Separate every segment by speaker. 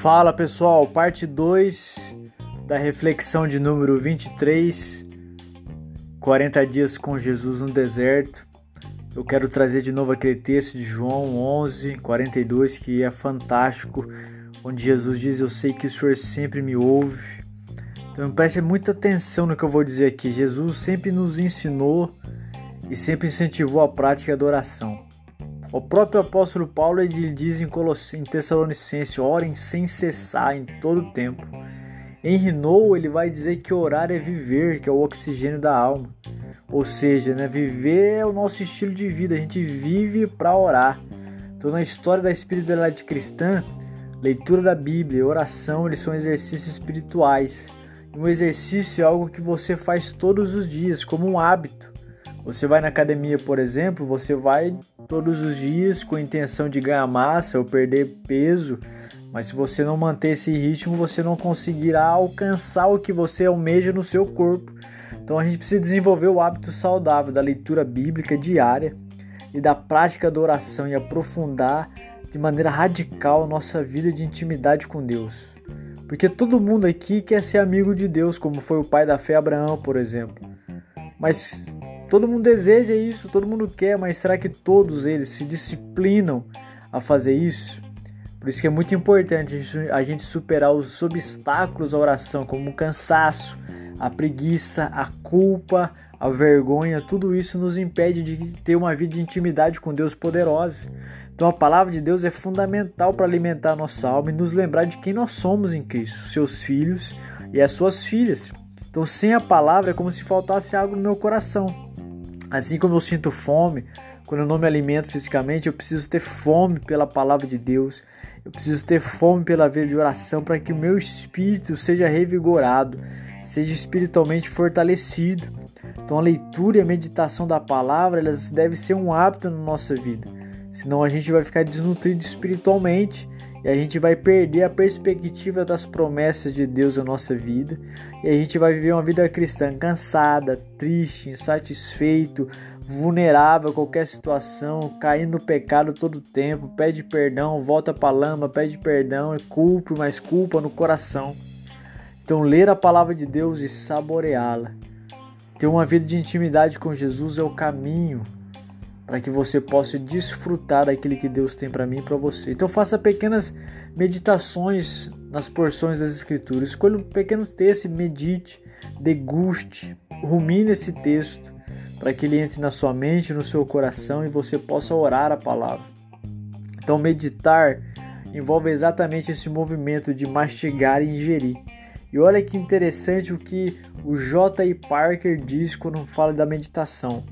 Speaker 1: Fala pessoal, parte 2 da reflexão de número 23, 40 dias com Jesus no deserto. Eu quero trazer de novo aquele texto de João 11, 42, que é fantástico, onde Jesus diz: Eu sei que o Senhor sempre me ouve. Então preste muita atenção no que eu vou dizer aqui. Jesus sempre nos ensinou e sempre incentivou a prática da oração. O próprio apóstolo Paulo ele diz em, Coloss... em Tessalonicenses: orem sem cessar em todo tempo. Em Renou ele vai dizer que orar é viver, que é o oxigênio da alma. Ou seja, né, viver é o nosso estilo de vida, a gente vive para orar. Então, na história da espiritualidade cristã, leitura da Bíblia e oração eles são exercícios espirituais. Um exercício é algo que você faz todos os dias, como um hábito. Você vai na academia, por exemplo, você vai todos os dias com a intenção de ganhar massa ou perder peso, mas se você não manter esse ritmo, você não conseguirá alcançar o que você almeja no seu corpo. Então a gente precisa desenvolver o hábito saudável da leitura bíblica diária e da prática da oração e aprofundar de maneira radical nossa vida de intimidade com Deus. Porque todo mundo aqui quer ser amigo de Deus, como foi o pai da fé Abraão, por exemplo. Mas Todo mundo deseja isso, todo mundo quer, mas será que todos eles se disciplinam a fazer isso? Por isso que é muito importante a gente superar os obstáculos à oração, como o cansaço, a preguiça, a culpa, a vergonha, tudo isso nos impede de ter uma vida de intimidade com Deus poderosa. Então a palavra de Deus é fundamental para alimentar a nossa alma e nos lembrar de quem nós somos em Cristo, seus filhos e as suas filhas. Então sem a palavra é como se faltasse algo no meu coração. Assim como eu sinto fome, quando eu não me alimento fisicamente, eu preciso ter fome pela palavra de Deus. Eu preciso ter fome pela vida de oração para que o meu espírito seja revigorado, seja espiritualmente fortalecido. Então a leitura e a meditação da palavra, elas devem ser um hábito na nossa vida. Senão a gente vai ficar desnutrido espiritualmente e a gente vai perder a perspectiva das promessas de Deus na nossa vida e a gente vai viver uma vida cristã cansada, triste, insatisfeito, vulnerável a qualquer situação, caindo no pecado todo tempo, pede perdão, volta para a lama, pede perdão, e culpa, mas culpa no coração. Então, ler a palavra de Deus e saboreá-la. Ter uma vida de intimidade com Jesus é o caminho para que você possa desfrutar daquilo que Deus tem para mim e para você. Então faça pequenas meditações nas porções das escrituras. Escolha um pequeno texto medite, deguste, rumine esse texto para que ele entre na sua mente, no seu coração e você possa orar a palavra. Então meditar envolve exatamente esse movimento de mastigar e ingerir. E olha que interessante o que o J. Parker diz quando fala da meditação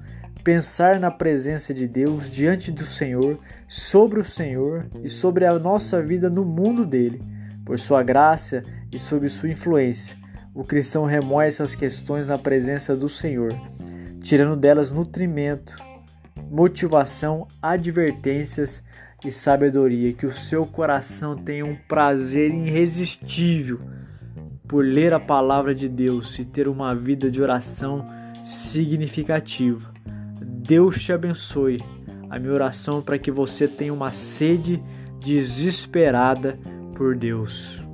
Speaker 1: pensar na presença de Deus diante do Senhor, sobre o Senhor e sobre a nossa vida no mundo dele, por sua graça e sob sua influência. O cristão remoe essas questões na presença do Senhor, tirando delas nutrimento, motivação, advertências e sabedoria. Que o seu coração tenha um prazer irresistível por ler a palavra de Deus e ter uma vida de oração significativa. Deus te abençoe. A minha oração é para que você tenha uma sede desesperada por Deus.